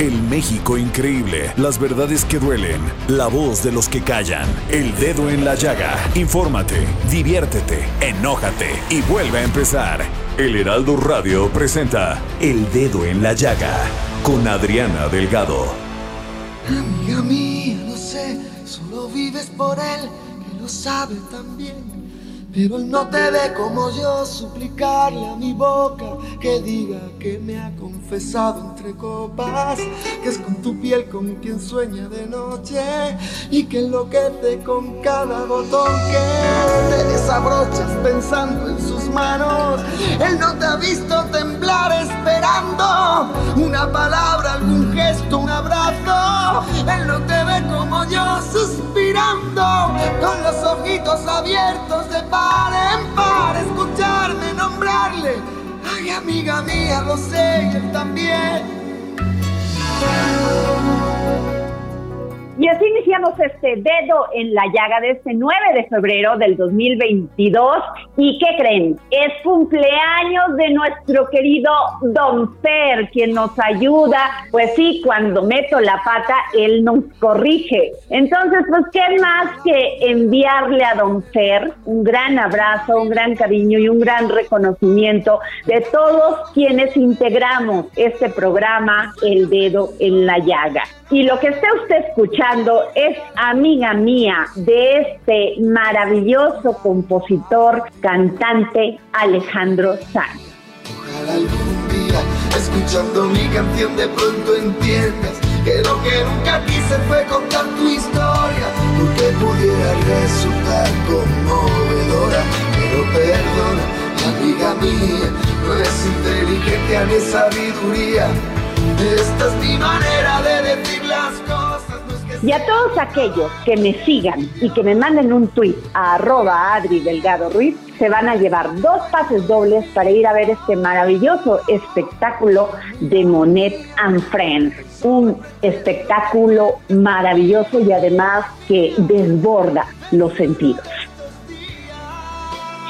El México increíble, las verdades que duelen, la voz de los que callan, el dedo en la llaga. Infórmate, diviértete, enójate y vuelve a empezar. El Heraldo Radio presenta El Dedo en la Llaga con Adriana Delgado. Amiga mía, no sé, solo vives por él, que lo sabe también. Pero él no te ve como yo suplicarle a mi boca que diga que me ha confesado entre copas, que es con tu piel con quien sueña de noche y que enloquece con cada botón que te desabrochas pensando en sus manos. Él no te ha visto temblar esperando una palabra, algún gesto, un abrazo. Él no te ve como yo suspirando con los ojitos abiertos de paz paren para escucharme nombrarle. Ay, amiga mía, lo sé, y él también. Y así iniciamos este dedo en la llaga de este 9 de febrero del 2022. ¿Y qué creen? Es cumpleaños de nuestro querido Don Fer, quien nos ayuda. Pues sí, cuando meto la pata, él nos corrige. Entonces, pues, ¿qué más que enviarle a Don Fer un gran abrazo, un gran cariño y un gran reconocimiento de todos quienes integramos este programa, El Dedo en la Llaga? Y lo que esté usted escuchando es amiga mía de este maravilloso compositor, cantante Alejandro Sanz. Ojalá algún día, escuchando mi canción, de pronto entiendas que lo que nunca quise fue contar tu historia, porque pudiera resultar conmovedora, pero perdona, amiga mía, no es inteligencia ni sabiduría. Esta es mi manera de decir las cosas. Y a todos aquellos que me sigan y que me manden un tweet a arroba Adri Delgado Ruiz, se van a llevar dos pases dobles para ir a ver este maravilloso espectáculo de Monet and Friends. Un espectáculo maravilloso y además que desborda los sentidos.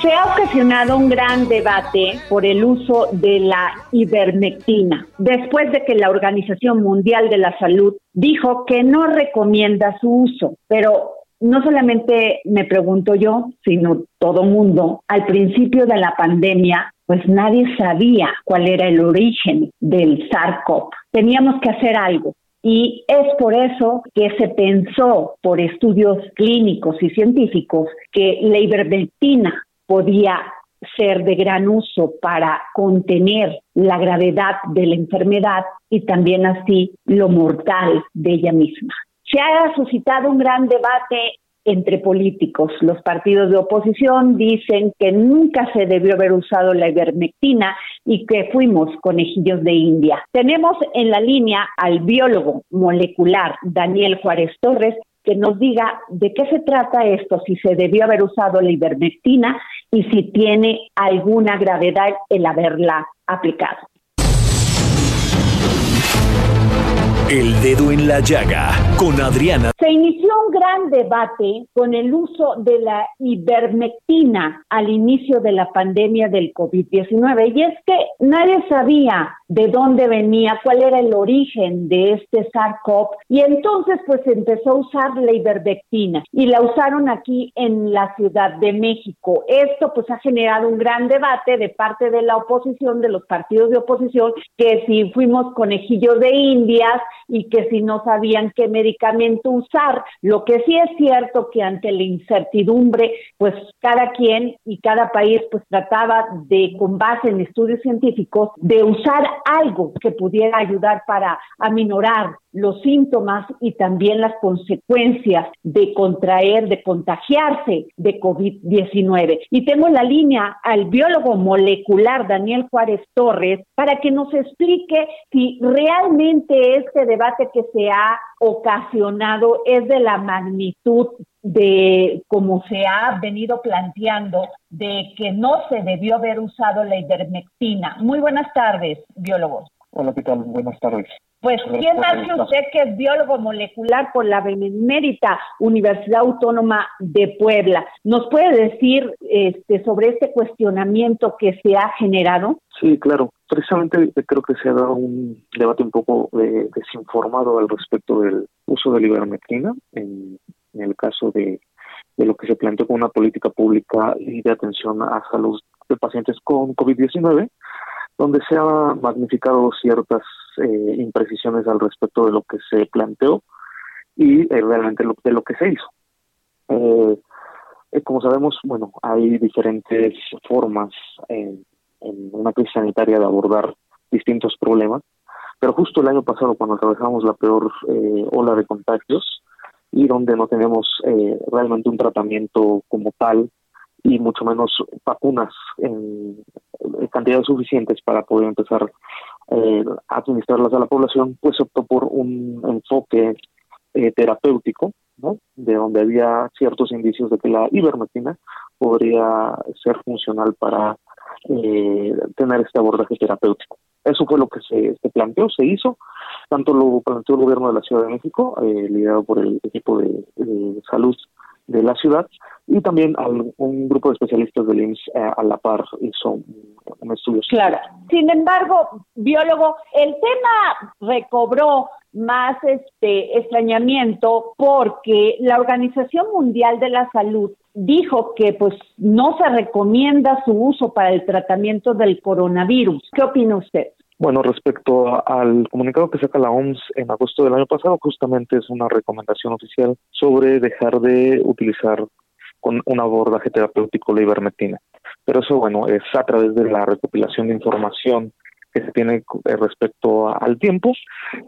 Se ha ocasionado un gran debate por el uso de la ivermectina, después de que la Organización Mundial de la Salud dijo que no recomienda su uso, pero no solamente me pregunto yo, sino todo mundo, al principio de la pandemia, pues nadie sabía cuál era el origen del SARS-CoV. Teníamos que hacer algo. Y es por eso que se pensó por estudios clínicos y científicos que la ivermectina podía ser de gran uso para contener la gravedad de la enfermedad y también así lo mortal de ella misma. Se ha suscitado un gran debate entre políticos. Los partidos de oposición dicen que nunca se debió haber usado la ivermectina y que fuimos conejillos de India. Tenemos en la línea al biólogo molecular Daniel Juárez Torres que nos diga de qué se trata esto, si se debió haber usado la ivermectina y si tiene alguna gravedad el haberla aplicado. El dedo en la llaga con Adriana. Se inició un gran debate con el uso de la ivermectina al inicio de la pandemia del COVID-19 y es que nadie sabía de dónde venía, cuál era el origen de este SARS-CoV y entonces pues empezó a usar la ivermectina y la usaron aquí en la Ciudad de México. Esto pues ha generado un gran debate de parte de la oposición, de los partidos de oposición, que si fuimos conejillos de indias y que si no sabían qué medicamento usar. Lo que sí es cierto que ante la incertidumbre, pues cada quien y cada país pues trataba de, con base en estudios científicos, de usar algo que pudiera ayudar para aminorar los síntomas y también las consecuencias de contraer, de contagiarse de COVID-19. Y tengo en la línea al biólogo molecular Daniel Juárez Torres para que nos explique si realmente este debate que se ha ocasionado es de la magnitud de como se ha venido planteando de que no se debió haber usado la ivermectina. Muy buenas tardes, biólogo. Hola, ¿qué? Buenas tardes. Pues, ¿quién que usted que es biólogo molecular por la Benemérita Universidad Autónoma de Puebla? ¿Nos puede decir este, sobre este cuestionamiento que se ha generado? Sí, claro. Precisamente creo que se ha dado un debate un poco eh, desinformado al respecto del uso de la ivermectina en, el caso de, de lo que se planteó como una política pública y de atención a salud de pacientes con COVID-19 donde se han magnificado ciertas eh, imprecisiones al respecto de lo que se planteó y eh, realmente lo, de lo que se hizo. Eh, como sabemos, bueno, hay diferentes formas en, una crisis sanitaria de abordar distintos problemas, pero justo el año pasado, cuando atravesamos la peor ola de contagios y donde no tenemos realmente un tratamiento como tal y mucho menos vacunas en, cantidades suficientes para poder empezar eh, a administrarlas a la población, pues optó por un enfoque eh, terapéutico, ¿no? de donde había ciertos indicios de que la ivermectina podría ser funcional para eh, tener este abordaje terapéutico. Eso fue lo que se, planteó, se hizo, tanto lo planteó el gobierno de la Ciudad de México, liderado por el equipo de salud de la ciudad y también un grupo de especialistas del IMSS eh, a la par hizo un, estudio. Claro. Sin embargo, biólogo, el tema recobró más este extrañamiento porque la Organización Mundial de la Salud dijo que pues no se recomienda su uso para el tratamiento del coronavirus. ¿Qué opina usted? Bueno, respecto al comunicado que saca la OMS en agosto del año pasado, justamente es una recomendación oficial sobre dejar de utilizar con un abordaje terapéutico la ivermectina. Pero eso, bueno, es a través de la recopilación de información que se tiene eh, respecto al tiempo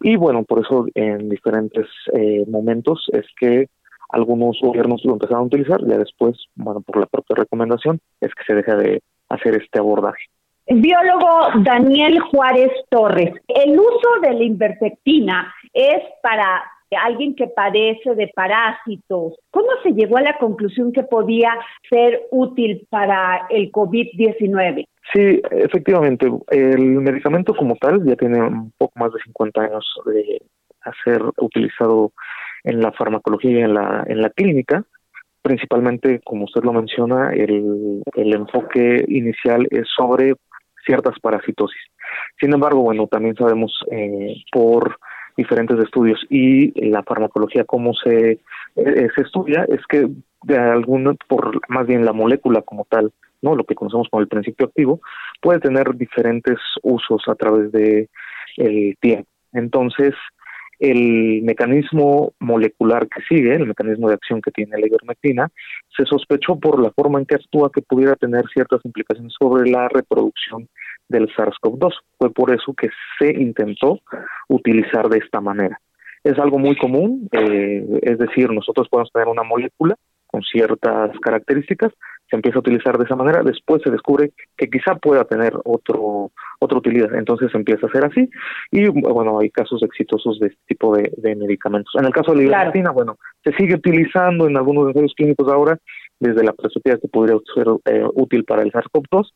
y bueno, por eso en diferentes eh, momentos es que algunos gobiernos lo empezaron a utilizar, ya después, bueno, por la propia recomendación, es que se deja de hacer este abordaje. Biólogo Daniel Juárez Torres, el uso de la invertectina es para alguien que padece de parásitos. ¿Cómo se llegó a la conclusión que podía ser útil para el COVID-19? Sí, efectivamente, el medicamento como tal ya tiene un poco más de 50 años de ser utilizado en la farmacología y en la, en la clínica principalmente, como usted lo menciona, el, el enfoque inicial es sobre ciertas parasitosis. Sin embargo, bueno, también sabemos eh, por diferentes estudios y la farmacología cómo se, eh, se estudia es que de alguna por más bien la molécula como tal, no lo que conocemos como el principio activo, puede tener diferentes usos a través de el tiempo. Entonces, el mecanismo molecular que sigue, el mecanismo de acción que tiene la ivermectina, se sospechó por la forma en que actúa que pudiera tener ciertas implicaciones sobre la reproducción del SARS-CoV-2. Fue por eso que se intentó utilizar de esta manera. Es algo muy común, eh, es decir, nosotros podemos tener una molécula con ciertas características, se empieza a utilizar de esa manera, después se descubre que quizá pueda tener otro otra utilidad, entonces empieza a ser así y bueno, hay casos exitosos de este tipo de, medicamentos. En el caso de la ivermectina, bueno, se sigue utilizando en algunos ensayos clínicos ahora desde la perspectiva que podría ser eh, útil para el SARS-CoV-2.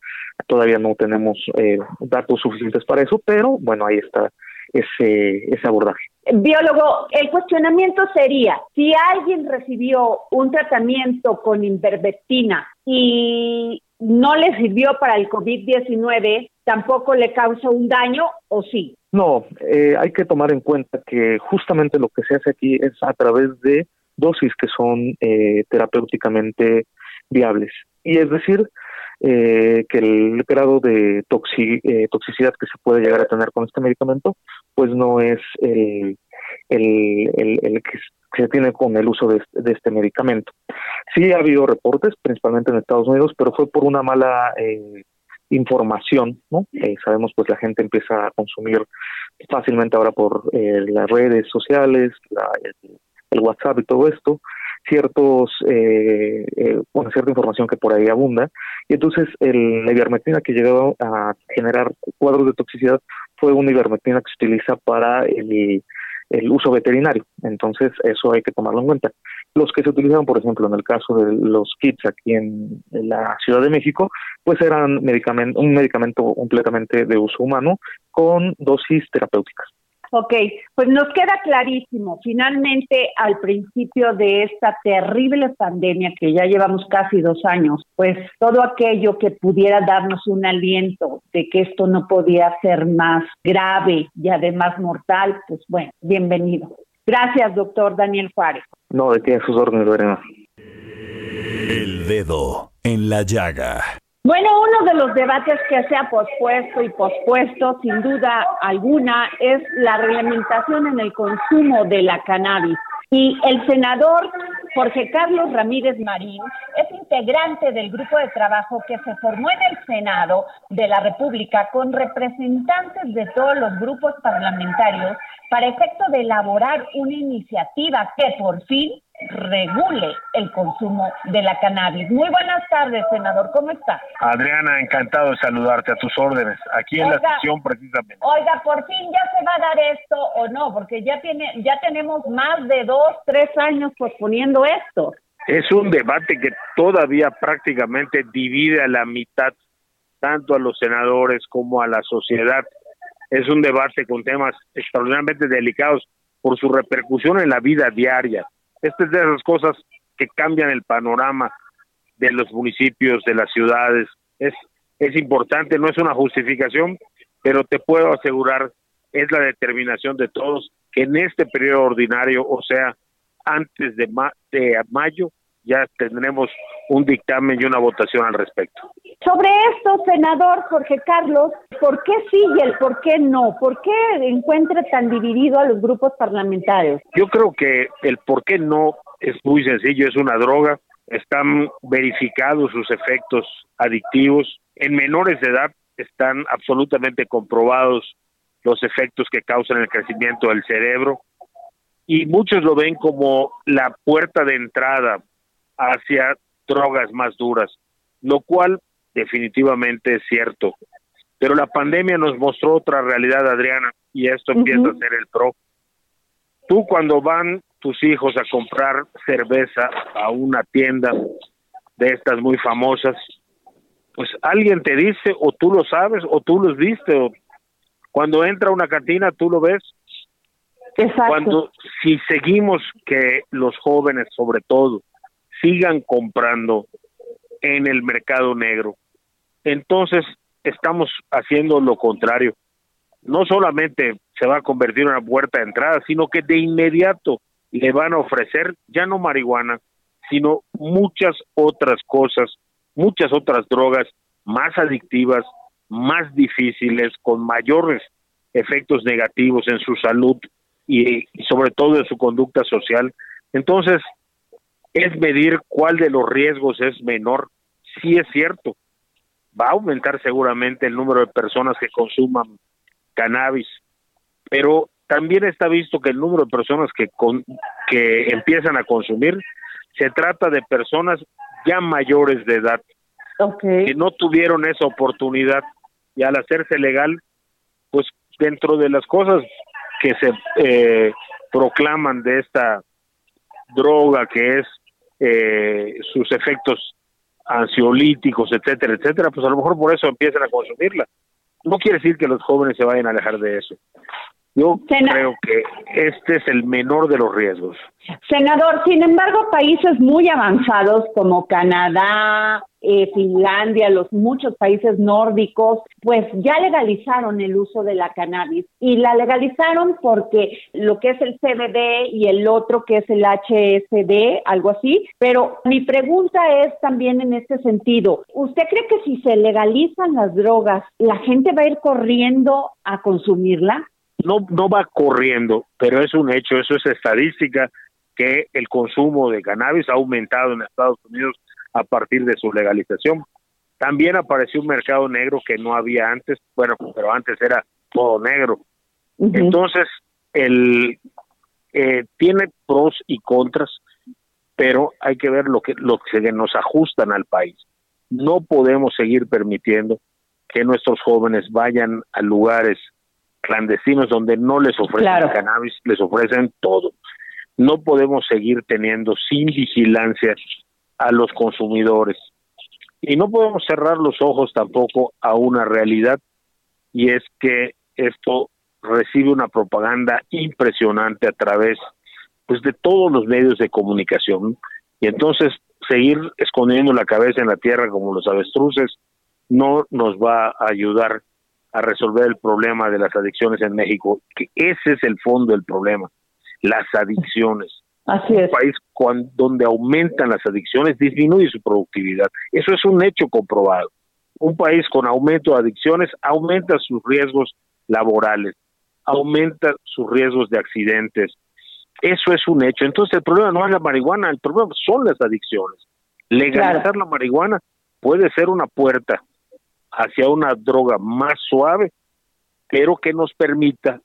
Todavía no tenemos eh, datos suficientes para eso, pero bueno, ahí está ese, ese abordaje. Biólogo, el cuestionamiento sería, si alguien recibió un tratamiento con invermectina y no le sirvió para el COVID-19, ¿tampoco le causa un daño o sí? No, eh, hay que tomar en cuenta que justamente lo que se hace aquí es a través de dosis que son eh, terapéuticamente viables. Y es decir, eh, que el grado de toxicidad que se puede llegar a tener con este medicamento, pues no es el, el, que se tiene con el uso de, este medicamento. Sí ha habido reportes, principalmente en Estados Unidos, pero fue por una mala eh, información, ¿no? Eh, sabemos pues la gente empieza a consumir fácilmente ahora por eh, las redes sociales, el, WhatsApp y todo esto, ciertos, eh, bueno, cierta información que por ahí abunda, y entonces el, la ivermectina que llegó a generar cuadros de toxicidad fue una ivermectina que se utiliza para el el uso veterinario. Entonces, eso hay que tomarlo en cuenta. Los que se utilizaron, por ejemplo, en el caso de los kits aquí en, la Ciudad de México, pues eran un medicamento completamente de uso humano con dosis terapéuticas. Ok, pues nos queda clarísimo. Finalmente, al principio de esta terrible pandemia que ya llevamos casi dos años, pues todo aquello que pudiera darnos un aliento de que esto no podía ser más grave y además mortal, pues bueno, bienvenido. Gracias, doctor Daniel Juárez. No, de qué sus órdenes, Lorena. El dedo en la llaga. Bueno, uno de los debates que se ha pospuesto y pospuesto, sin duda alguna, es la reglamentación en el consumo de la cannabis. Y el senador Jorge Carlos Ramírez Marín es integrante del grupo de trabajo que se formó en el Senado de la República con representantes de todos los grupos parlamentarios para efecto de elaborar una iniciativa que por fin regule el consumo de la cannabis. Muy buenas tardes, senador, ¿cómo está? Adriana, encantado de saludarte a tus órdenes, aquí en la sesión precisamente. Oiga, por fin ya se va a dar esto o no, porque ya tiene, ya tenemos más de dos, tres años posponiendo esto. Es un debate que todavía prácticamente divide a la mitad, tanto a los senadores como a la sociedad. Es un debate con temas extraordinariamente delicados por su repercusión en la vida diaria esta es de esas cosas que cambian el panorama de los municipios, de las ciudades. Es, es importante, no es una justificación, pero te puedo asegurar, es la determinación de todos que en este periodo ordinario, o sea, antes de, de mayo, ya tendremos un dictamen y una votación al respecto. Sobre esto, senador Jorge Carlos, ¿por qué sí y el por qué no? ¿Por qué encuentra tan dividido a los grupos parlamentarios? Yo creo que el por qué no es muy sencillo, es una droga, están verificados sus efectos adictivos, en menores de edad están absolutamente comprobados los efectos que causan el crecimiento del cerebro y muchos lo ven como la puerta de entrada hacia drogas más duras, lo cual definitivamente es cierto. Pero la pandemia nos mostró otra realidad, Adriana, y esto empieza a ser el pro. Tú cuando van tus hijos a comprar cerveza a una tienda de estas muy famosas, pues alguien te dice, o tú lo sabes, o tú los viste, o cuando entra una cantina tú lo ves. Exacto. Cuando, si seguimos que los jóvenes, sobre todo, sigan comprando en el mercado negro. Entonces, estamos haciendo lo contrario. No solamente se va a convertir en una puerta de entrada, sino que de inmediato le van a ofrecer ya no marihuana, sino muchas otras cosas, muchas otras drogas más adictivas, más difíciles, con mayores efectos negativos en su salud y, sobre todo en su conducta social. Entonces, es medir cuál de los riesgos es menor. Sí es cierto, va a aumentar seguramente el número de personas que consuman cannabis, pero también está visto que el número de personas que, que empiezan a consumir se trata de personas ya mayores de edad, que no tuvieron esa oportunidad y al hacerse legal, pues dentro de las cosas que se eh, proclaman de esta droga que es eh, sus efectos ansiolíticos, etcétera, etcétera, pues a lo mejor por eso empiezan a consumirla. No quiere decir que los jóvenes se vayan a alejar de eso, Yo creo que este es el menor de los riesgos. Senador, sin embargo, países muy avanzados como Canadá, eh, Finlandia, los muchos países nórdicos, pues ya legalizaron el uso de la cannabis y la legalizaron porque lo que es el CBD y el otro que es el HSD, algo así. Pero mi pregunta es también en este sentido, ¿usted cree que si se legalizan las drogas, la gente va a ir corriendo a consumirla? No, no va corriendo, pero es un hecho, eso es estadística que el consumo de cannabis ha aumentado en Estados Unidos a partir de su legalización. También apareció un mercado negro que no había antes, bueno, pero antes era todo negro. Entonces, el eh, tiene pros y contras, pero hay que ver lo que lo que nos ajustan al país. No podemos seguir permitiendo que nuestros jóvenes vayan a lugares clandestinos donde no les ofrecen cannabis, les ofrecen todo. No podemos seguir teniendo sin vigilancia a los consumidores. Y no podemos cerrar los ojos tampoco a una realidad y es que esto recibe una propaganda impresionante a través pues de todos los medios de comunicación y entonces seguir escondiendo la cabeza en la tierra como los avestruces no nos va a ayudar a resolver el problema de las adicciones en México, que ese es el fondo del problema, las adicciones. Así es. Un país donde aumentan las adicciones disminuye su productividad. Eso es un hecho comprobado. Un país con aumento de adicciones aumenta sus riesgos laborales, aumenta sus riesgos de accidentes. Eso es un hecho. Entonces el problema no es la marihuana, el problema son las adicciones. Legalizar la marihuana puede ser una puerta hacia una droga más suave, pero que nos permita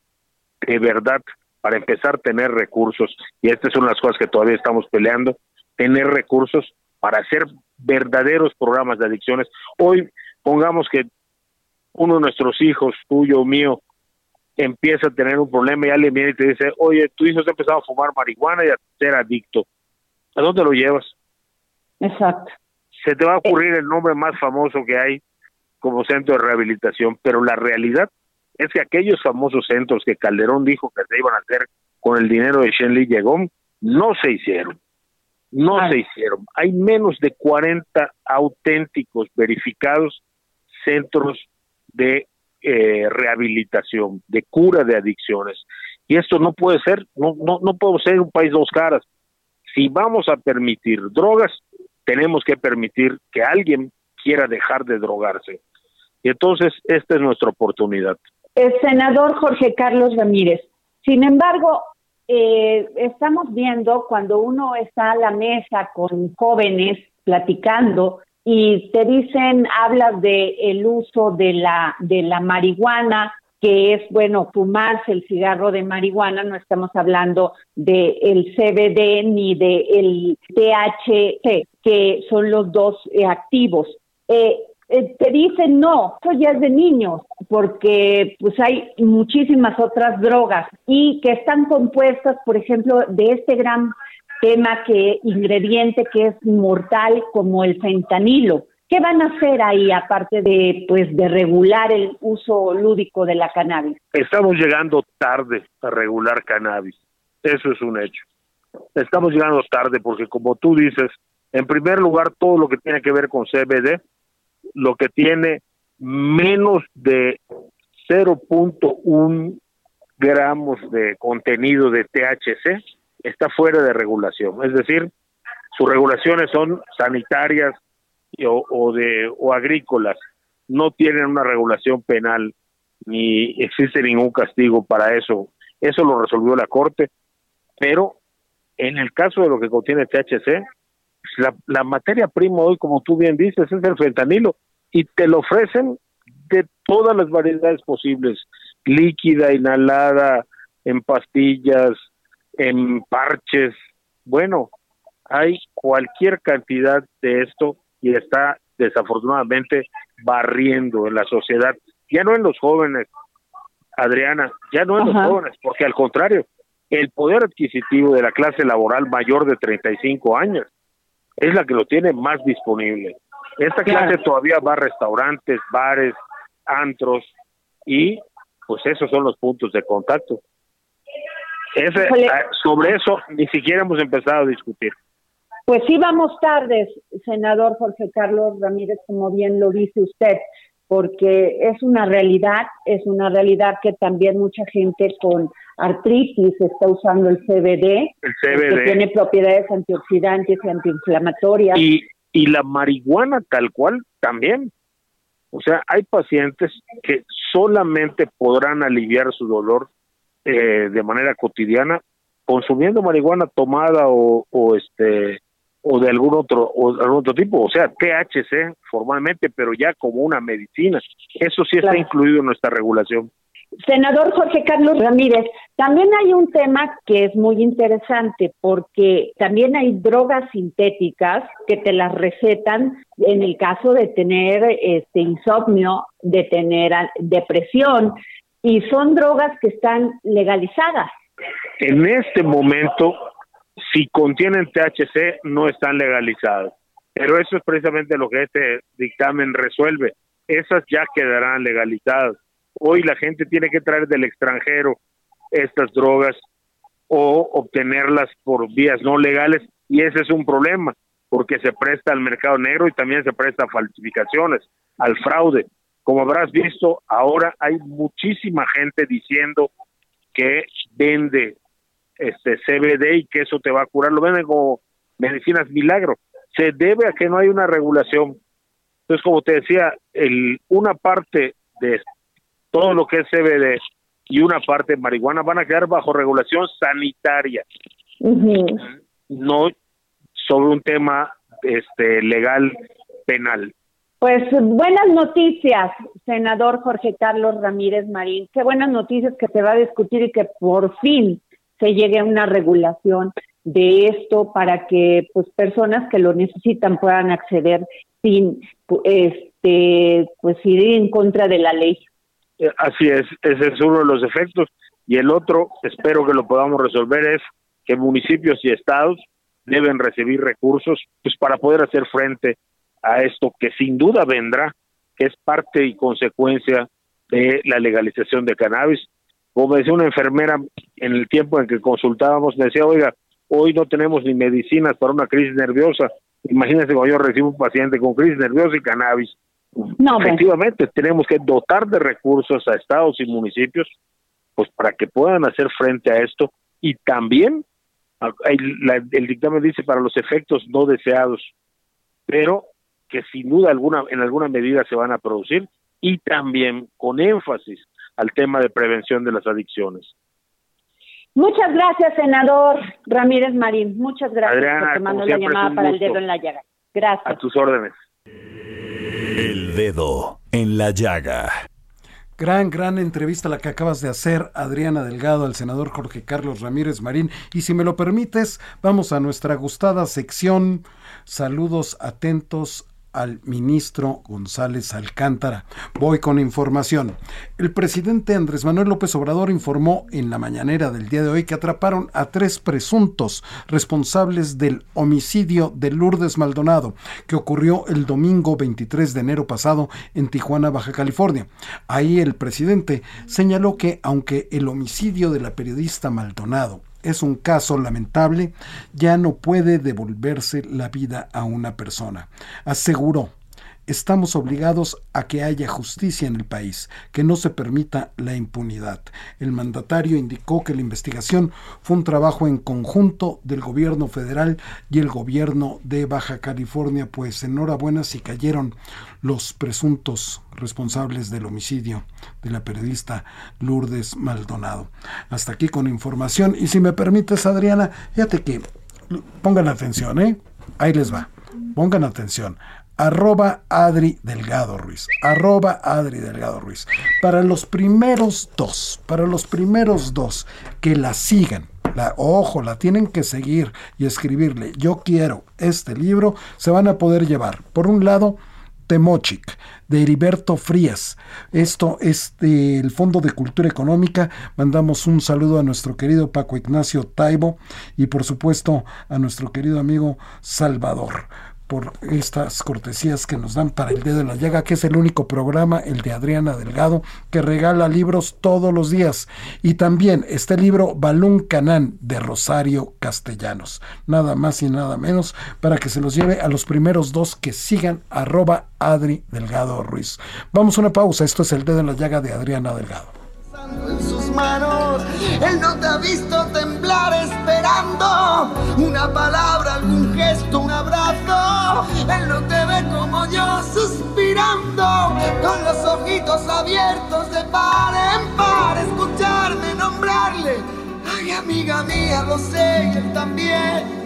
de verdad para empezar a tener recursos, y estas son las cosas que todavía estamos peleando, tener recursos para hacer verdaderos programas de adicciones. Hoy, pongamos que uno de nuestros hijos, tuyo o mío, empieza a tener un problema y alguien viene y te dice, oye, tu hijo se ha empezado a fumar marihuana y a ser adicto. ¿A dónde lo llevas? Exacto. Se te va a ocurrir el nombre más famoso que hay como centro de rehabilitación, pero la realidad es que aquellos famosos centros que Calderón dijo que se iban a hacer con el dinero de Shenley llegó, no se hicieron. No se hicieron. Hay menos de 40 auténticos, verificados centros de eh, rehabilitación, de cura de adicciones. Y esto no puede ser, no, no, no podemos ser un país dos caras. Si vamos a permitir drogas, tenemos que permitir que alguien quiera dejar de drogarse. Y entonces esta es nuestra oportunidad el senador Jorge Carlos Ramírez. Sin embargo, eh, estamos viendo cuando uno está a la mesa con jóvenes platicando y te dicen, hablas de el uso de la, de la marihuana, que es, bueno, fumarse el cigarro de marihuana, no estamos hablando del el CBD ni del THC, que son los dos eh, activos. Eh, eh, te dicen no, eso ya es de niños, porque pues hay muchísimas otras drogas y que están compuestas, por ejemplo, de este gran tema que ingrediente que es mortal como el fentanilo. ¿Qué van a hacer ahí aparte de pues de regular el uso lúdico de la cannabis? Estamos llegando tarde a regular cannabis. Eso es un hecho. Estamos llegando tarde porque como tú dices, en primer lugar todo lo que tiene que ver con CBD lo que tiene menos de 0.1 gramos de contenido de THC está fuera de regulación. Es decir, sus regulaciones son sanitarias o, de o agrícolas. No tienen una regulación penal ni existe ningún castigo para eso. Eso lo resolvió la Corte. Pero en el caso de lo que contiene THC, la, la materia prima hoy, como tú bien dices, es el fentanilo y te lo ofrecen de todas las variedades posibles, líquida, inhalada, en pastillas, en parches. Bueno, hay cualquier cantidad de esto y está desafortunadamente barriendo en la sociedad, ya no en los jóvenes, Adriana, ya no en los jóvenes, porque al contrario, el poder adquisitivo de la clase laboral mayor de 35 años es la que lo tiene más disponible. Esta clase todavía va a restaurantes, bares, antros y pues esos son los puntos de contacto. Ese, ah, sobre eso ni siquiera hemos empezado a discutir. Pues sí vamos tardes, senador Jorge Carlos Ramírez, como bien lo dice usted, porque es una realidad, es una realidad que también mucha gente con artritis está usando el CBD, el CBD. que tiene propiedades antioxidantes y antiinflamatorias. Y, y la marihuana tal cual también. O sea, hay pacientes que solamente podrán aliviar su dolor eh, de manera cotidiana consumiendo marihuana tomada o, o este o de algún otro o algún otro tipo, o sea, THC formalmente, pero ya como una medicina. Eso sí está incluido en nuestra regulación. Senador Jorge Carlos Ramírez, también hay un tema que es muy interesante porque también hay drogas sintéticas que te las recetan en el caso de tener este insomnio, de tener depresión y son drogas que están legalizadas. En este momento si contienen THC no están legalizados. Pero eso es precisamente lo que este dictamen resuelve. Esas ya quedarán legalizadas. Hoy la gente tiene que traer del extranjero estas drogas o obtenerlas por vías no legales y ese es un problema porque se presta al mercado negro y también se presta a falsificaciones, al fraude. Como habrás visto, ahora hay muchísima gente diciendo que vende este CBD y que eso te va a curar, lo venden como medicinas milagro. Se debe a que no hay una regulación. Entonces, como te decía, el, una parte de todo lo que es CBD y una parte de marihuana van a quedar bajo regulación sanitaria, no sobre un tema este legal penal. Pues buenas noticias, senador Jorge Carlos Ramírez Marín. Qué buenas noticias que se va a discutir y que por fin se llegue a una regulación de esto para que pues personas que lo necesitan puedan acceder sin este pues ir en contra de la ley. Eh, así es, ese es uno de los efectos y el otro, espero que lo podamos resolver es que municipios y estados deben recibir recursos pues para poder hacer frente a esto que sin duda vendrá, que es parte y consecuencia de la legalización de cannabis como decía una enfermera en el tiempo en que consultábamos, me decía, oiga, hoy no tenemos ni medicinas para una crisis nerviosa. Imagínense cuando yo recibo un paciente con crisis nerviosa y cannabis. No, pues. Efectivamente, tenemos que dotar de recursos a estados y municipios pues para que puedan hacer frente a esto y también el dictamen dice para los efectos no deseados, pero que sin duda alguna en alguna medida se van a producir y también con énfasis al tema de prevención de las adicciones. Muchas gracias, senador Ramírez Marín. Muchas gracias por tomarnos la llamada para el dedo en la llaga. Gracias. A tus órdenes. El dedo en la llaga. Gran, gran entrevista la que acabas de hacer, Adriana Delgado, al senador Jorge Carlos Ramírez Marín. Y si me lo permites, vamos a nuestra gustada sección. Saludos atentos al ministro González Alcántara. Voy con información. El presidente Andrés Manuel López Obrador informó en la mañanera del día de hoy que atraparon a tres presuntos responsables del homicidio de Lourdes Maldonado, que ocurrió el domingo 23 de enero pasado en Tijuana, Baja California. Ahí el presidente señaló que aunque el homicidio de la periodista Maldonado es un caso lamentable, ya no puede devolverse la vida a una persona. Aseguró estamos obligados a que haya justicia en el país, que no se permita la impunidad. El mandatario indicó que la investigación fue un trabajo en conjunto del gobierno federal y el gobierno de Baja California, pues enhorabuena si cayeron los presuntos responsables del homicidio de la periodista Lourdes Maldonado. Hasta aquí con información y si me permites Adriana, fíjate que pongan atención, ¿eh? Ahí les va. Pongan atención arroba Adri Delgado Ruiz, arroba Adri Delgado Ruiz. Para los primeros dos, para los primeros dos que la sigan, la, ojo, la tienen que seguir y escribirle, yo quiero este libro, se van a poder llevar, por un lado, Temochic, de Heriberto Frías. Esto es del Fondo de Cultura Económica. Mandamos un saludo a nuestro querido Paco Ignacio Taibo y por supuesto a nuestro querido amigo Salvador por estas cortesías que nos dan para el dedo en la llaga, que es el único programa, el de Adriana Delgado, que regala libros todos los días. Y también este libro Balún Canán de Rosario Castellanos. Nada más y nada menos para que se los lleve a los primeros dos que sigan arroba Adri Delgado Ruiz. Vamos a una pausa, esto es el dedo en la llaga de Adriana Delgado en sus manos. Él no te ha visto temblar esperando una palabra, algún gesto, un abrazo. Él no te ve como yo suspirando, con los ojitos abiertos de par en par, escucharme nombrarle. Ay, amiga mía, lo sé él también.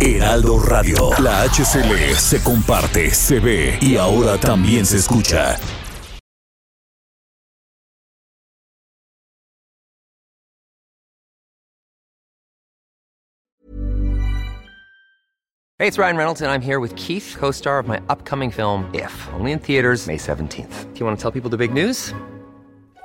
Heraldo Radio. La HCL se comparte, se ve y ahora también se escucha. Hey, it's Ryan Reynolds, and I'm here with Keith, co star of my upcoming film, If, only in theaters, May 17th. Do you want to tell people the big news?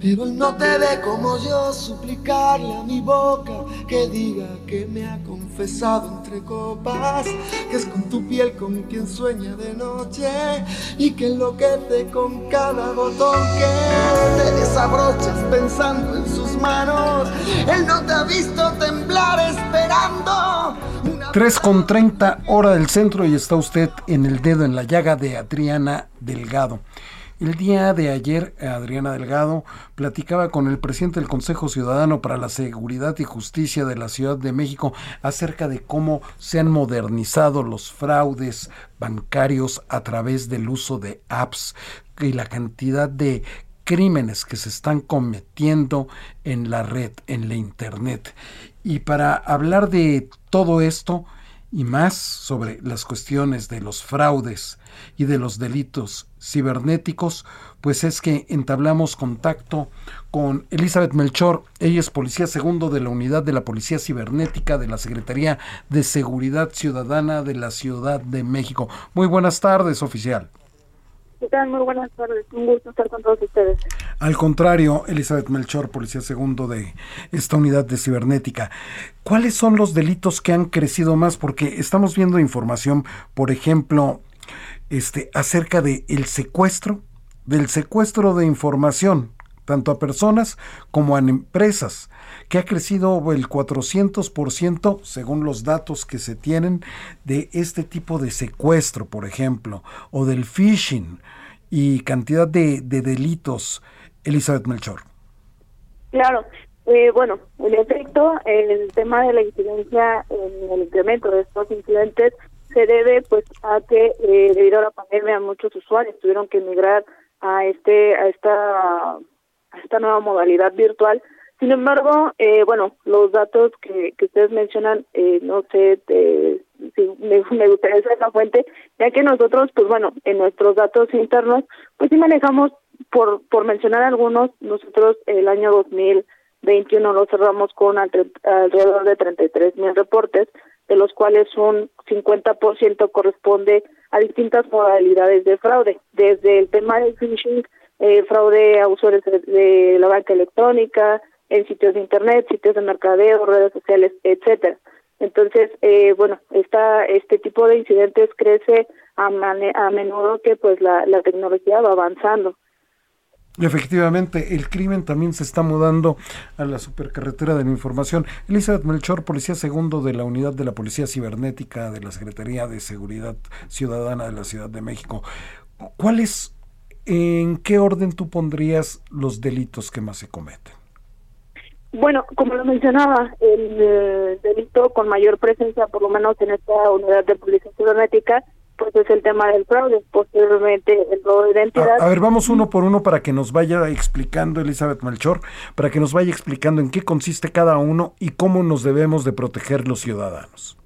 Pero él no te ve como yo suplicarle a mi boca que diga que me ha confesado entre copas, que es con tu piel con quien sueña de noche y que enloquece con cada botón que te desabrochas pensando en sus manos. Él no te ha visto temblar esperando. 3 con 30 hora del centro y está usted en el dedo en la llaga de Adriana Delgado. El día de ayer, Adriana Delgado platicaba con el presidente del Consejo Ciudadano para la Seguridad y Justicia de la Ciudad de México acerca de cómo se han modernizado los fraudes bancarios a través del uso de apps y la cantidad de crímenes que se están cometiendo en la red, en la Internet. Y para hablar de todo esto y más sobre las cuestiones de los fraudes y de los delitos cibernéticos, pues es que entablamos contacto con Elizabeth Melchor. Ella es policía segundo de la unidad de la Policía Cibernética de la Secretaría de Seguridad Ciudadana de la Ciudad de México. Muy buenas tardes, oficial. ¿Qué tal? Muy buenas tardes. Un gusto estar con todos ustedes. Al contrario, Elizabeth Melchor, policía segundo de esta unidad de cibernética. ¿Cuáles son los delitos que han crecido más? Porque estamos viendo información, por ejemplo, este, acerca del el secuestro, del secuestro de información, tanto a personas como a empresas, que ha crecido el 400% según los datos que se tienen de este tipo de secuestro, por ejemplo, o del phishing y cantidad de, de delitos. Elizabeth Melchor. Claro, eh, bueno, en efecto, el tema de la incidencia en el incremento de estos incidentes se debe pues a que eh, debido a la pandemia muchos usuarios tuvieron que emigrar a este a esta esta nueva modalidad virtual. Sin embargo eh, bueno los datos que, que ustedes mencionan eh, no sé sí, me, me gustaría saber la fuente, ya que nosotros, pues bueno, en nuestros datos internos, pues sí manejamos, por, por mencionar algunos, nosotros el año 2021 lo cerramos con alrededor de 33 mil reportes, de los cuales un 50% corresponde a distintas modalidades de fraude, desde el tema del phishing, eh, fraude a usuarios de la banca electrónica, en sitios de internet, sitios de mercadeo, redes sociales, etcétera. Entonces, eh, bueno, esta, este tipo de incidentes crece a, a menudo que pues la, la tecnología va avanzando. Efectivamente, el crimen también se está mudando a la supercarretera de la información. Elizabeth Melchor, policía segundo de la unidad de la Policía Cibernética de la Secretaría de Seguridad Ciudadana de la Ciudad de México. ¿Cuál es, en qué orden tú pondrías los delitos que más se cometen? Bueno, como lo mencionaba, el eh, delito con mayor presencia, por lo menos en esta unidad de policía cibernética, pues es el tema del fraude, posteriormente el robo de identidad. A, ver, vamos uno por uno para que nos vaya explicando, Elizabeth Malchor, para que nos vaya explicando en qué consiste cada uno y cómo nos debemos de proteger los ciudadanos.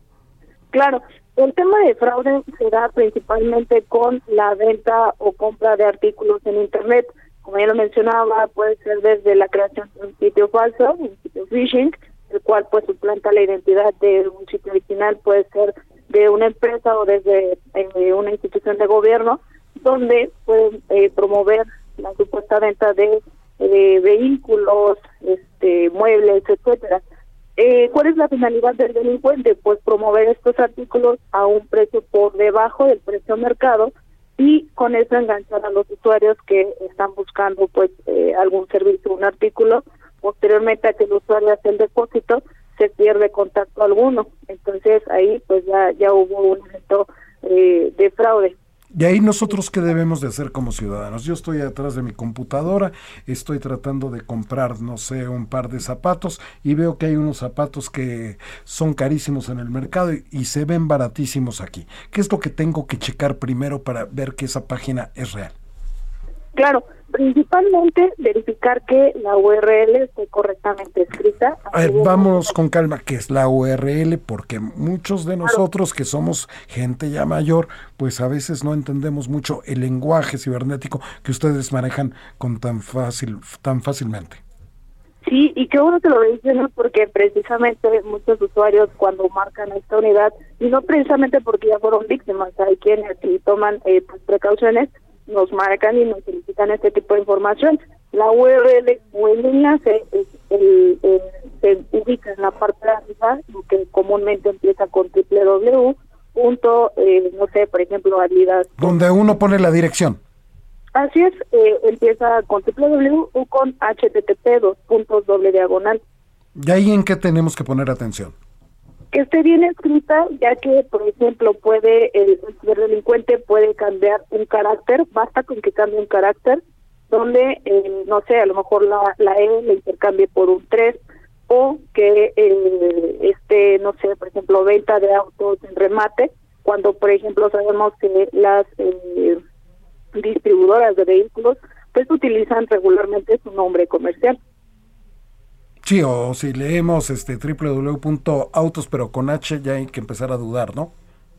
Claro, el tema de fraude se da principalmente con la venta o compra de artículos en Internet como ya lo mencionaba, puede ser desde la creación de un sitio falso, un sitio phishing, el cual pues suplanta la identidad de un sitio original, puede ser de una empresa o desde eh, una institución de gobierno, donde pueden eh, promover la supuesta venta de vehículos, este, muebles, etcétera. Eh, ¿Cuál es la finalidad del delincuente? Pues promover estos artículos a un precio por debajo del precio mercado y con eso enganchar a los usuarios que están buscando pues eh, algún servicio, un artículo, posteriormente a que el usuario hace el depósito se pierde contacto alguno, entonces ahí pues ya ya hubo un evento eh, de fraude. Y ahí nosotros qué debemos de hacer como ciudadanos. Yo estoy atrás de mi computadora, estoy tratando de comprar, no sé, un par de zapatos y veo que hay unos zapatos que son carísimos en el mercado y, y se ven baratísimos aquí. ¿Qué es lo que tengo que checar primero para ver que esa página es real? Claro, principalmente verificar que la URL esté correctamente escrita. A ver, vámonos con calma, ¿qué es la URL? Porque muchos de nosotros que somos gente ya mayor, pues a veces no entendemos mucho el lenguaje cibernético que ustedes manejan con tan fácil, tan fácilmente. Sí, y qué bueno que lo mencionas porque precisamente muchos usuarios cuando marcan esta unidad, y no precisamente porque ya fueron víctimas, hay quienes sí toman eh, pues, precauciones, nos marcan y nos solicitan este tipo de información. La URL o el enlace es el, se ubica en la parte de arriba, lo que comúnmente empieza con www. Punto, eh, no sé, por ejemplo, Adidas. Donde uno pone la dirección. Así es, eh, empieza con www o con http dos puntos doble diagonal. ¿Y ahí en qué tenemos que poner atención? Que esté bien escrita, ya que, por ejemplo, puede el, delincuente puede cambiar un carácter, basta con que cambie un carácter, donde, eh, no sé, a lo mejor la, la E le intercambie por un 3, o que eh, esté, no sé, por ejemplo, venta de autos en remate, cuando, por ejemplo, sabemos que las eh, distribuidoras de vehículos, pues utilizan regularmente su nombre comercial. Sí, o si leemos este www.autos pero con H ya hay que empezar a dudar, ¿no?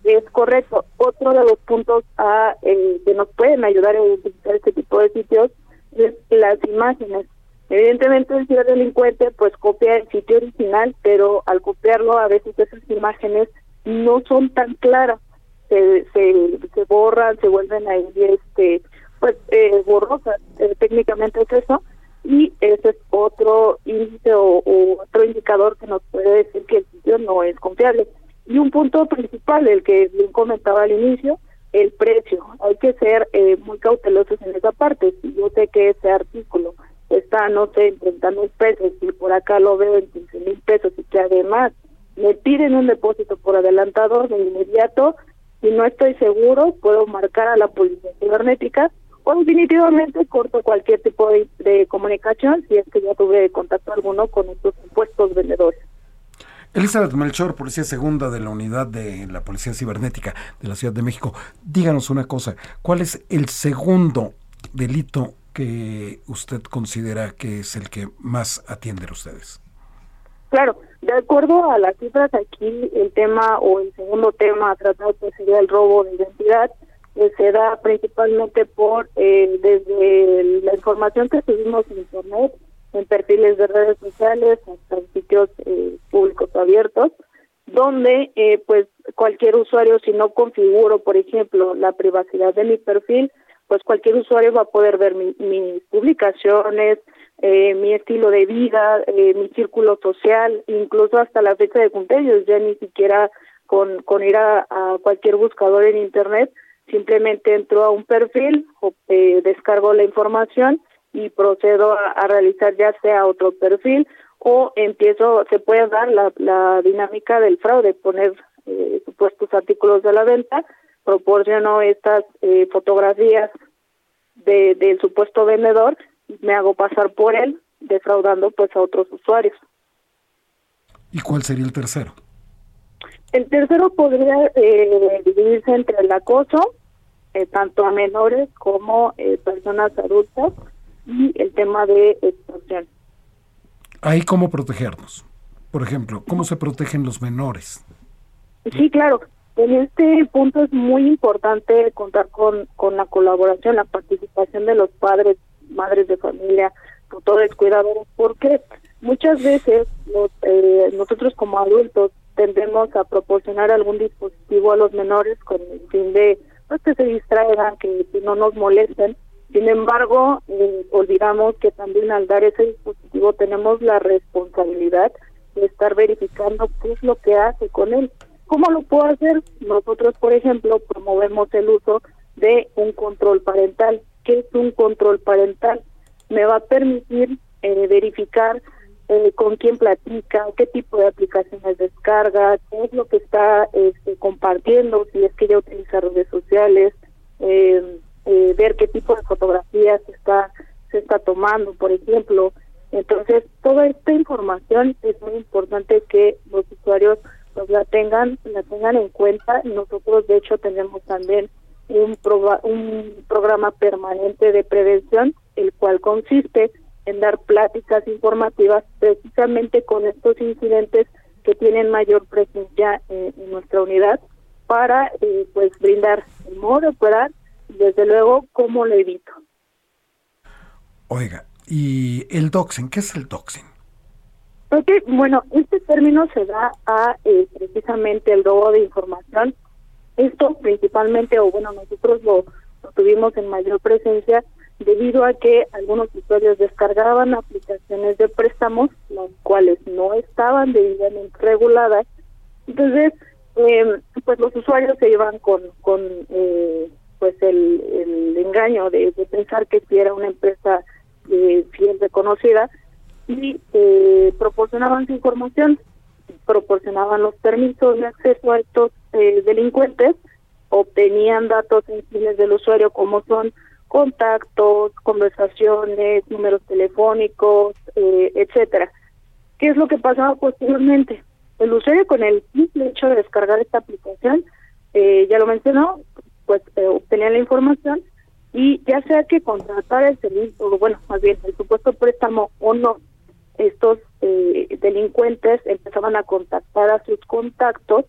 Es correcto. Otro de los puntos a, eh, que nos pueden ayudar a identificar este tipo de sitios es las imágenes. Evidentemente el ciberdelincuente pues copia el sitio original, pero al copiarlo a veces esas imágenes no son tan claras. Se, se, borran, se vuelven ahí este pues eh, borrosas. Eh, técnicamente es eso y ese es otro índice o, otro indicador que nos puede decir que el sitio no es confiable. Y un punto principal, el que bien comentaba al inicio, el precio. Hay que ser eh, muy cautelosos en esa parte. Si yo sé que ese artículo está, no sé, en 30 mil pesos y por acá lo veo en 15 mil pesos y que además me piden un depósito por adelantado de inmediato, y no estoy seguro, puedo marcar a la policía cibernética o definitivamente corto cualquier tipo de, comunicación si es que ya tuve contacto alguno con estos supuestos vendedores. Elizabeth Melchor, policía segunda de la unidad de la Policía Cibernética de la Ciudad de México. Díganos una cosa, ¿cuál es el segundo delito que usted considera que es el que más atienden ustedes? Claro, de acuerdo a las cifras aquí, el tema o el segundo tema tratado pues sería el robo de identidad, que se da principalmente por eh, desde la información que subimos en internet, en perfiles de redes sociales, hasta en sitios eh, públicos abiertos, donde eh, pues cualquier usuario, si no configuro, por ejemplo, la privacidad de mi perfil, pues cualquier usuario va a poder ver mis publicaciones, eh, mi estilo de vida, eh, mi círculo social, incluso hasta la fecha de cumpleaños, ya ni siquiera con, con ir a, cualquier buscador en Internet, simplemente entro a un perfil, eh, descargo la información y procedo a, realizar ya sea otro perfil o empiezo, se puede dar la, la dinámica del fraude, poner eh, supuestos artículos de la venta, proporciono estas eh, fotografías de, del supuesto vendedor me hago pasar por él, defraudando pues a otros usuarios. ¿Y cuál sería el tercero? El tercero podría eh, dividirse entre el acoso, eh, tanto a menores como eh, personas adultas, y el tema de extorsión. ¿Ahí cómo protegernos? Por ejemplo, ¿cómo se protegen los menores? Sí, claro. En este punto es muy importante contar con, con la colaboración, la participación de los padres madres de familia, tutores, cuidadores, porque muchas veces los, eh, nosotros como adultos tendemos a proporcionar algún dispositivo a los menores con el fin de pues, que se distraigan, que, no nos molesten. Sin embargo, eh, olvidamos que también al dar ese dispositivo tenemos la responsabilidad de estar verificando qué es lo que hace con él. ¿Cómo lo puedo hacer? Nosotros, por ejemplo, promovemos el uso de un control parental qué es un control parental. Me va a permitir eh, verificar eh, con quién platica, qué tipo de aplicaciones descarga, qué es lo que está este, compartiendo, si es que ya utiliza redes sociales, em, eh, ver qué tipo de fotografías está, se está tomando, por ejemplo. Entonces, toda esta información es muy importante que los usuarios pues la tengan, la tengan en cuenta. Nosotros, de hecho, tenemos también un, un programa permanente de prevención, el cual consiste en dar pláticas informativas precisamente con estos incidentes que tienen mayor presencia en, nuestra unidad para eh, pues brindar el modo de operar y desde luego cómo lo evito. Oiga, ¿y el doxing? ¿Qué es el doxing? Okay, bueno, este término se da a eh, precisamente el robo de información esto principalmente, o bueno, nosotros lo, tuvimos en mayor presencia debido a que algunos usuarios descargaban aplicaciones de préstamos, las cuales no estaban debidamente reguladas. Entonces, eh, pues los usuarios se iban con, con eh, pues el, el engaño de, pensar que si era una empresa eh, fiel reconocida y eh, proporcionaban su información, proporcionaban los permisos de acceso a estos eh, delincuentes obtenían datos sensibles del usuario como son contactos, conversaciones, números telefónicos, eh, etcétera. ¿Qué es lo que pasaba posteriormente? El usuario con el simple hecho de descargar esta aplicación, eh, ya lo mencionó, pues obtenía la información y ya sea que contratara el servicio, o bueno, más bien el supuesto préstamo o no, estos delincuentes empezaban a contactar a sus contactos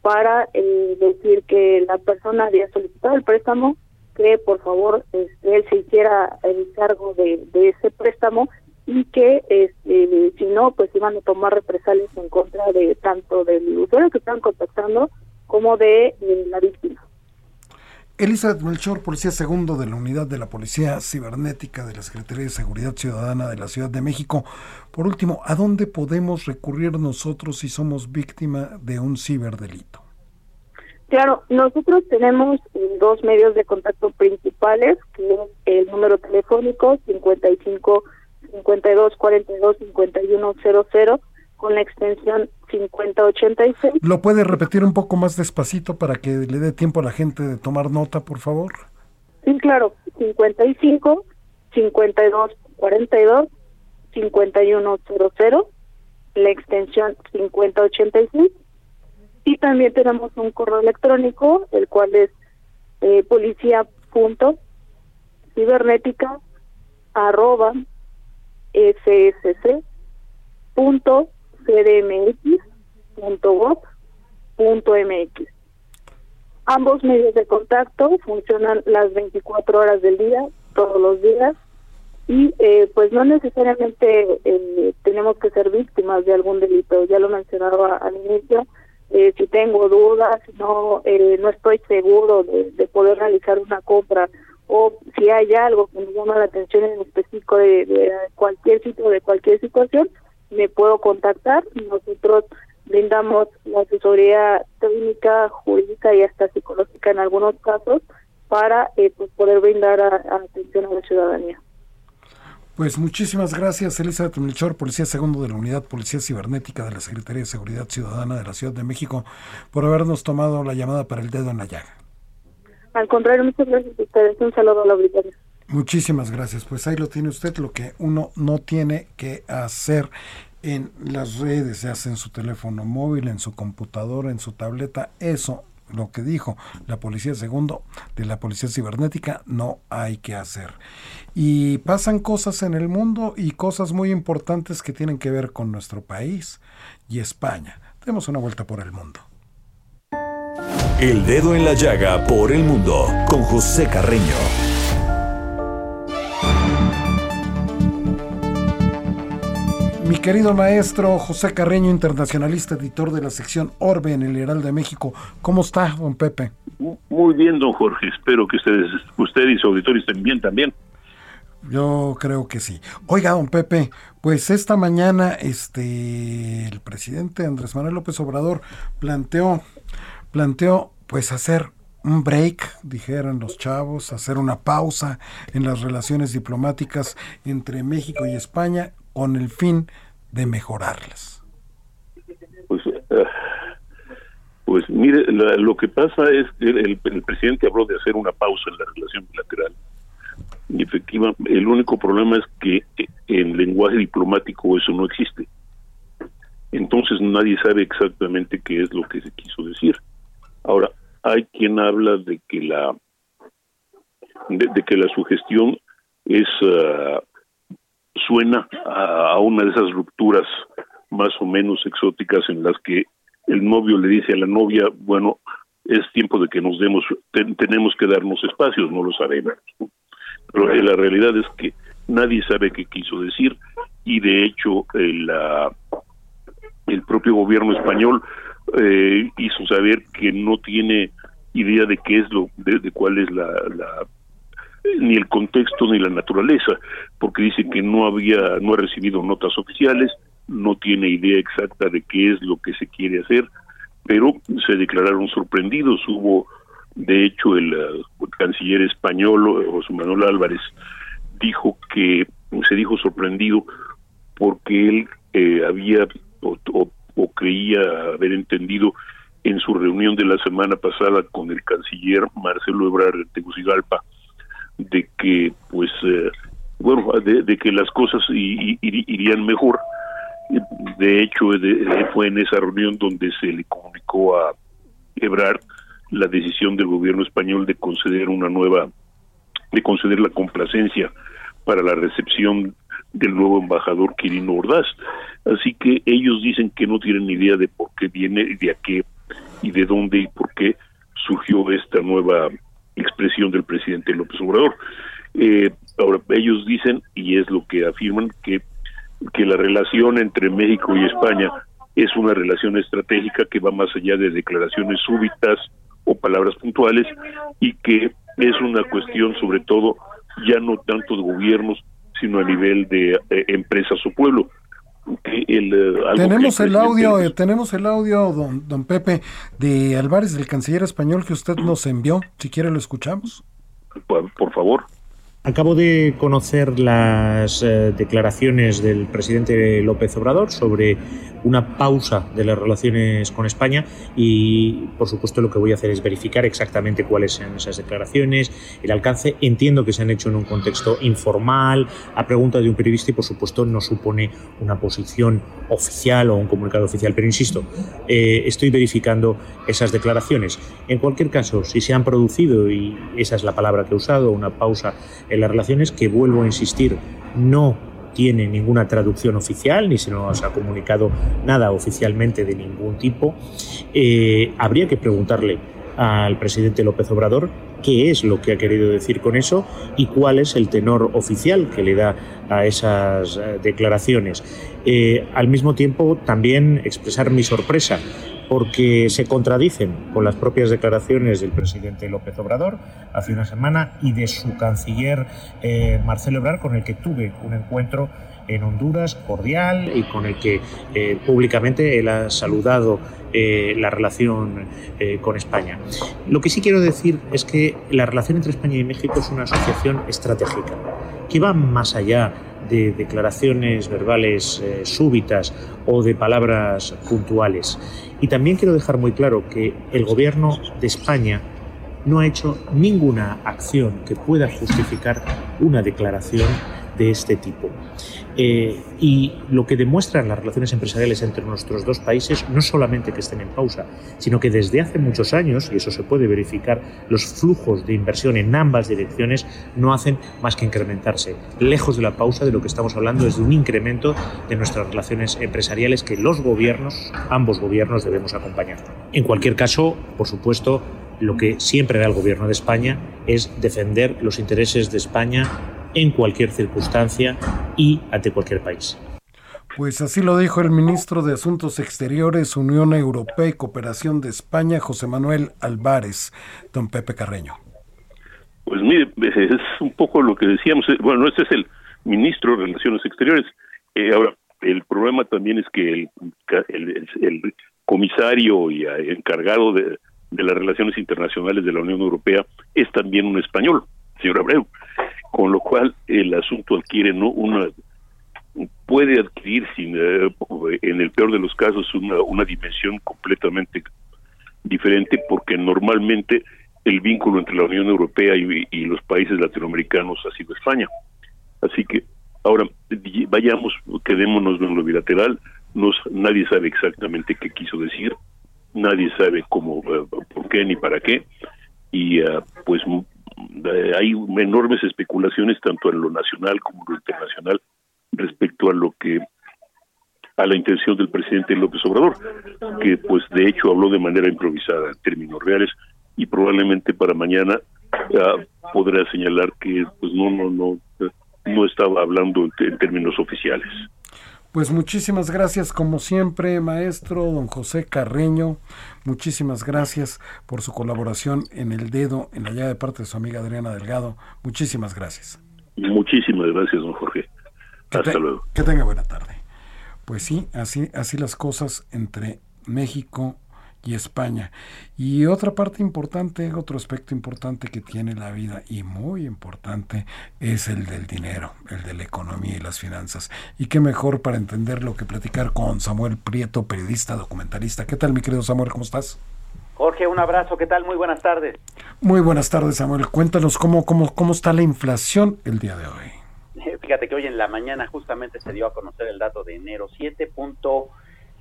para eh, decir que la persona había solicitado el préstamo, que por favor este, él se hiciera el cargo de, ese préstamo y que este, si no, pues iban a tomar represalias en contra de tanto del usuario que estaban contactando como de, la víctima. Elizabeth Melchor, policía segundo de la unidad de la Policía Cibernética de la Secretaría de Seguridad Ciudadana de la Ciudad de México. Por último, ¿a dónde podemos recurrir nosotros si somos víctima de un ciberdelito? Claro, nosotros tenemos eh, dos medios de contacto principales, que es el número telefónico 55 52 42 51 00 con la extensión 5086. ¿Lo puede repetir un poco más despacito para que le dé tiempo a la gente de tomar nota, por favor? Sí, claro, 55 52 42 51 00, la extensión 5086 y también tenemos un correo electrónico, el cual es eh, policía punto arroba ssc punto cdmx.gov.mx. Ambos medios de contacto funcionan las 24 horas del día, todos los días, y eh, pues no necesariamente eh, tenemos que ser víctimas de algún delito, ya lo mencionaba al inicio, eh, si tengo dudas, no no estoy seguro de, de, poder realizar una compra o si hay algo que me llama la atención en específico de, cualquier sitio, de cualquier situación, me puedo contactar. Nosotros brindamos la asesoría técnica, jurídica y hasta psicológica en algunos casos para eh, pues poder brindar atención a la ciudadanía. Pues muchísimas gracias, Elizabeth Melchor, Policía Segundo de la Unidad Policía Cibernética de la Secretaría de Seguridad Ciudadana de la Ciudad de México, por habernos tomado la llamada para el dedo en la llaga. Al contrario, muchas gracias a ustedes. Un saludo a la auditoría. Muchísimas gracias. Pues ahí lo tiene usted, lo que uno no tiene que hacer en las redes, se hace en su teléfono móvil, en su computadora, en su tableta, eso lo que dijo la policía segundo de la policía cibernética no hay que hacer. Y pasan cosas en el mundo y cosas muy importantes que tienen que ver con nuestro país y España. Demos una vuelta por el mundo. El dedo en la llaga por el mundo con José Carreño. Mi querido maestro José Carreño, internacionalista, editor de la sección Orbe en el Heraldo de México. ¿Cómo está, don Pepe? Muy bien, don Jorge. Espero que ustedes, usted y su auditorio estén bien también. Yo creo que sí. Oiga, don Pepe, pues esta mañana este el presidente Andrés Manuel López Obrador planteó planteó pues hacer un break, dijeron los chavos, hacer una pausa en las relaciones diplomáticas entre México y España con el fin de mejorarlas? Pues, eh, pues mire, lo que pasa es que el, presidente habló de hacer una pausa en la relación bilateral. Y efectivamente, el único problema es que eh, en lenguaje diplomático eso no existe. Entonces nadie sabe exactamente qué es lo que se quiso decir. Ahora, hay quien habla de que la de, que la sugestión es ah, suena a, una de esas rupturas más o menos exóticas en las que el novio le dice a la novia, bueno, es tiempo de que nos demos, tenemos que darnos espacios, no lo sabemos. Pero la realidad es que nadie sabe qué quiso decir y de hecho el, el propio gobierno español eh, hizo saber que no tiene idea de qué es lo, de, cuál es la, la ni el contexto ni la naturaleza, porque dice que no había, no ha recibido notas oficiales, no tiene idea exacta de qué es lo que se quiere hacer, pero se declararon sorprendidos. Hubo, de hecho, el, uh, canciller español, José Manuel Álvarez, dijo que se dijo sorprendido porque él eh, había o, o, creía haber entendido en su reunión de la semana pasada con el canciller Marcelo Ebrard de Tegucigalpa de que pues eh, bueno de, que las cosas irían mejor de hecho fue en esa reunión donde se le comunicó a Ebrard la decisión del gobierno español de conceder una nueva de conceder la complacencia para la recepción del nuevo embajador Quirino Ordaz. Así que ellos dicen que no tienen idea de por qué viene, de a qué y de dónde y por qué surgió esta nueva expresión del presidente López Obrador. Eh, ahora, ellos dicen, y es lo que afirman, que, que la relación entre México y España es una relación estratégica que va más allá de declaraciones súbitas o palabras puntuales y que es una cuestión sobre todo ya no tanto de gobiernos, sino a nivel de eh, empresas o pueblo. El, eh, tenemos el, audio, eh, tenemos el audio, don, don Pepe, de Álvarez, del canciller español que usted nos envió. Si quiere lo escuchamos. por favor. Acabo de conocer las eh, declaraciones del presidente López Obrador sobre una pausa de las relaciones con España y, por supuesto, lo que voy a hacer es verificar exactamente cuáles son esas declaraciones, el alcance. Entiendo que se han hecho en un contexto informal, a pregunta de un periodista y, por supuesto, no supone una posición oficial o un comunicado oficial. Pero, insisto, eh, estoy verificando esas declaraciones. En cualquier caso, si se han producido, y esa es la palabra que he usado, una pausa las relaciones, que vuelvo a insistir, no tiene ninguna traducción oficial, ni se nos ha comunicado nada oficialmente de ningún tipo. Eh, habría que preguntarle al presidente López Obrador qué es lo que ha querido decir con eso y cuál es el tenor oficial que le da a esas eh, declaraciones. Eh, al mismo tiempo, también expresar mi sorpresa porque se contradicen con las propias declaraciones del presidente López Obrador hace una semana y de su canciller eh, Marcelo Ebrard, con el que tuve un encuentro en Honduras cordial y con el que eh, públicamente él ha saludado eh, la relación con España. Lo que sí quiero decir es que la relación entre España y México es una asociación estratégica que va más allá de declaraciones verbales súbitas o de palabras puntuales. Y también quiero dejar muy claro que el gobierno de España no ha hecho ninguna acción que pueda justificar una declaración de este tipo. Eh, y lo que demuestran las relaciones empresariales entre nuestros dos países no solamente que estén en pausa, sino que desde hace muchos años, y eso se puede verificar, los flujos de inversión en ambas direcciones no hacen más que incrementarse. Lejos de la pausa, de lo que estamos hablando es de un incremento de nuestras relaciones empresariales que los gobiernos, ambos gobiernos, debemos acompañar. En cualquier caso, por supuesto, lo que siempre da el gobierno de España es defender los intereses de España en cualquier circunstancia y ante cualquier país. Pues así lo dijo el ministro de Asuntos Exteriores, Unión Europea y Cooperación de España, José Manuel Álvarez, don Pepe Carreño. Pues mire, es un poco lo que decíamos, bueno, este es el ministro de Relaciones Exteriores. Eh, ahora, el problema también es que el, el, comisario y encargado de, de, las relaciones internacionales de la Unión Europea es también un español, señor Abreu con lo cual el asunto adquiere no una puede adquirir sin eh, en el peor de los casos una, una dimensión completamente diferente porque normalmente el vínculo entre la Unión Europea y, los países latinoamericanos ha sido España. Así que ahora vayamos, quedémonos en lo bilateral, nos, nadie sabe exactamente qué quiso decir, nadie sabe cómo, eh, por qué ni para qué, y uh, pues hay enormes especulaciones tanto en lo nacional como en lo internacional respecto a lo que a la intención del presidente López Obrador, que pues de hecho habló de manera improvisada en términos reales y probablemente para mañana podrá señalar que pues no no no no estaba hablando en términos oficiales. Pues muchísimas gracias, como siempre, maestro don José Carreño. Muchísimas gracias por su colaboración en el dedo, en la llave de parte de su amiga Adriana Delgado. Muchísimas gracias. Muchísimas gracias, don Jorge. Hasta luego. Que tenga buena tarde. Pues sí, así, así las cosas entre México y España. Y otra parte importante, otro aspecto importante que tiene la vida y muy importante es el del dinero, el de la economía y las finanzas. Y qué mejor para entenderlo que platicar con Samuel Prieto, periodista, documentalista. ¿Qué tal, mi querido Samuel? ¿Cómo estás? Jorge, un abrazo. ¿Qué tal? Muy buenas tardes. Muy buenas tardes, Samuel. Cuéntanos cómo, cómo, cómo está la inflación el día de hoy. Fíjate que hoy en la mañana justamente se dio a conocer el dato de enero, 7.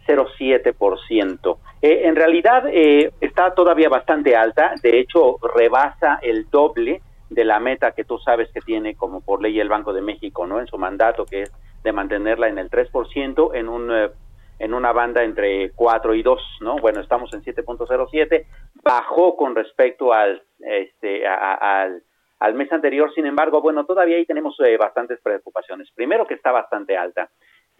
0,7%. Eh, en realidad eh, está todavía bastante alta, de hecho rebasa el doble de la meta que tú sabes que tiene como por ley el Banco de México, ¿no? En su mandato que es de mantenerla en el 3% en un eh, en una banda entre 4 y 2, ¿no? Bueno, estamos en 7.07, bajó con respecto al este al al mes anterior, sin embargo, bueno, todavía ahí tenemos eh, bastantes preocupaciones. Primero que está bastante alta.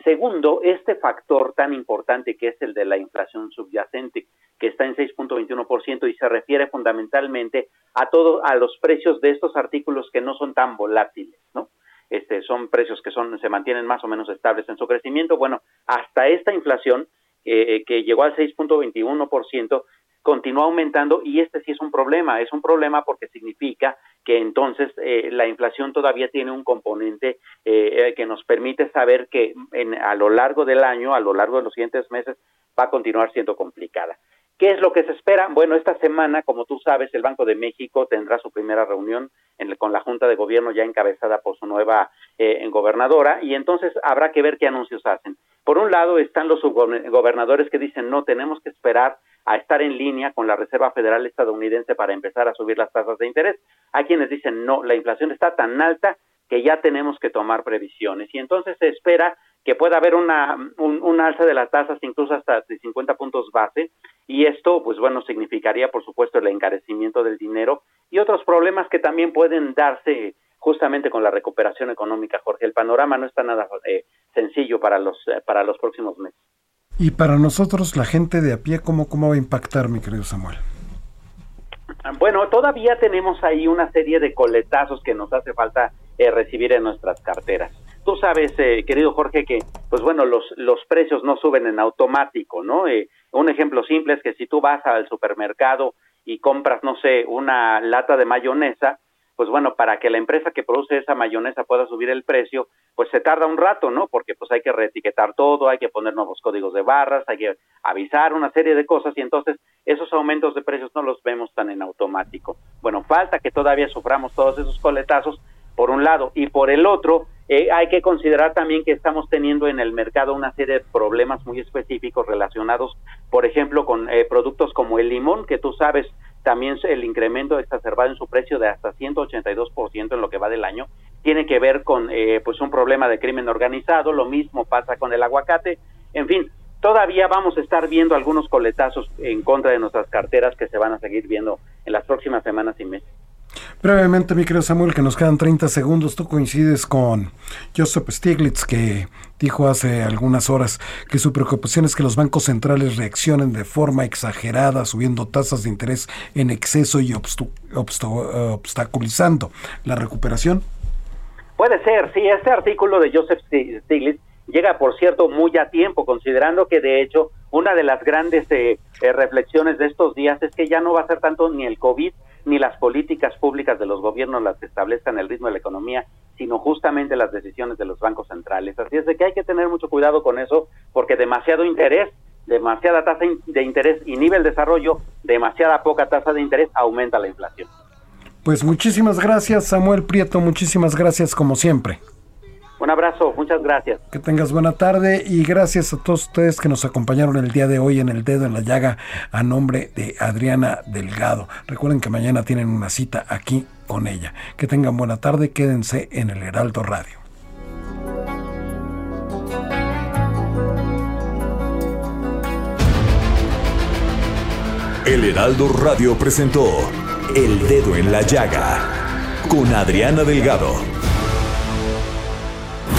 Segundo, este factor tan importante que es el de la inflación subyacente, que está en 6.21% y se refiere fundamentalmente a todo a los precios de estos artículos que no son tan volátiles, ¿no? Este son precios que son se mantienen más o menos estables en su crecimiento. Bueno, hasta esta inflación eh, que llegó al 6.21% continúa aumentando y este sí es un problema, es un problema porque significa que entonces eh, la inflación todavía tiene un componente eh, que nos permite saber que en, a lo largo del año, a lo largo de los siguientes meses, va a continuar siendo complicada. ¿Qué es lo que se espera? Bueno, esta semana, como tú sabes, el Banco de México tendrá su primera reunión con la Junta de Gobierno ya encabezada por su nueva eh, gobernadora y entonces habrá que ver qué anuncios hacen. Por un lado están los gobernadores que dicen no, tenemos que esperar a estar en línea con la Reserva Federal estadounidense para empezar a subir las tasas de interés. Hay quienes dicen, no, la inflación está tan alta que ya tenemos que tomar previsiones. Y entonces se espera que pueda haber una, un, alza de las tasas incluso hasta de 50 puntos base y esto pues bueno significaría por supuesto el encarecimiento del dinero y otros problemas que también pueden darse justamente con la recuperación económica Jorge el panorama no está nada eh, sencillo para los eh, para los próximos meses y para nosotros la gente de a pie cómo cómo va a impactar mi querido Samuel bueno, todavía tenemos ahí una serie de coletazos que nos hace falta eh, recibir en nuestras carteras. Tú sabes, eh, querido Jorge, que pues bueno, los, los precios no suben en automático, ¿no? Eh, un ejemplo simple es que si tú vas al supermercado y compras, no sé, una lata de mayonesa, pues bueno, para que la empresa que produce esa mayonesa pueda subir el precio, pues se tarda un rato, ¿no? Porque pues hay que reetiquetar todo, hay que poner nuevos códigos de barras, hay que avisar una serie de cosas y entonces esos aumentos de precios no los vemos tan en automático. Bueno, falta que todavía suframos todos esos coletazos por un lado y por el otro eh, hay que considerar también que estamos teniendo en el mercado una serie de problemas muy específicos relacionados, por ejemplo, con eh, productos como el limón, que tú sabes también el incremento exacerbado en su precio de hasta 182% en lo que va del año tiene que ver con eh, pues un problema de crimen organizado, lo mismo pasa con el aguacate, en fin, todavía vamos a estar viendo algunos coletazos en contra de nuestras carteras que se van a seguir viendo en las próximas semanas y meses. Brevemente, mi querido Samuel, que nos quedan 30 segundos, tú coincides con Joseph Stiglitz, que dijo hace algunas horas que su preocupación es que los bancos centrales reaccionen de forma exagerada, subiendo tasas de interés en exceso y obstaculizando la recuperación. Puede ser, sí, este artículo de Joseph Stiglitz llega, por cierto, muy a tiempo, considerando que de hecho una de las grandes eh, eh, reflexiones de estos días es que ya no va a ser tanto ni el COVID ni las políticas públicas de los gobiernos las que establezcan el ritmo de la economía, sino justamente las decisiones de los bancos centrales. Así es de que hay que tener mucho cuidado con eso, porque demasiado interés, demasiada tasa de interés inhibe el desarrollo, demasiada poca tasa de interés aumenta la inflación. Pues muchísimas gracias, Samuel Prieto, muchísimas gracias como siempre. Un abrazo, muchas gracias. Que tengas buena tarde y gracias a todos ustedes que nos acompañaron el día de hoy en el dedo en la llaga a nombre de Adriana Delgado. Recuerden que mañana tienen una cita aquí con ella. Que tengan buena tarde, quédense en el Heraldo Radio. El Heraldo Radio presentó El Dedo en la Llaga con Adriana Delgado.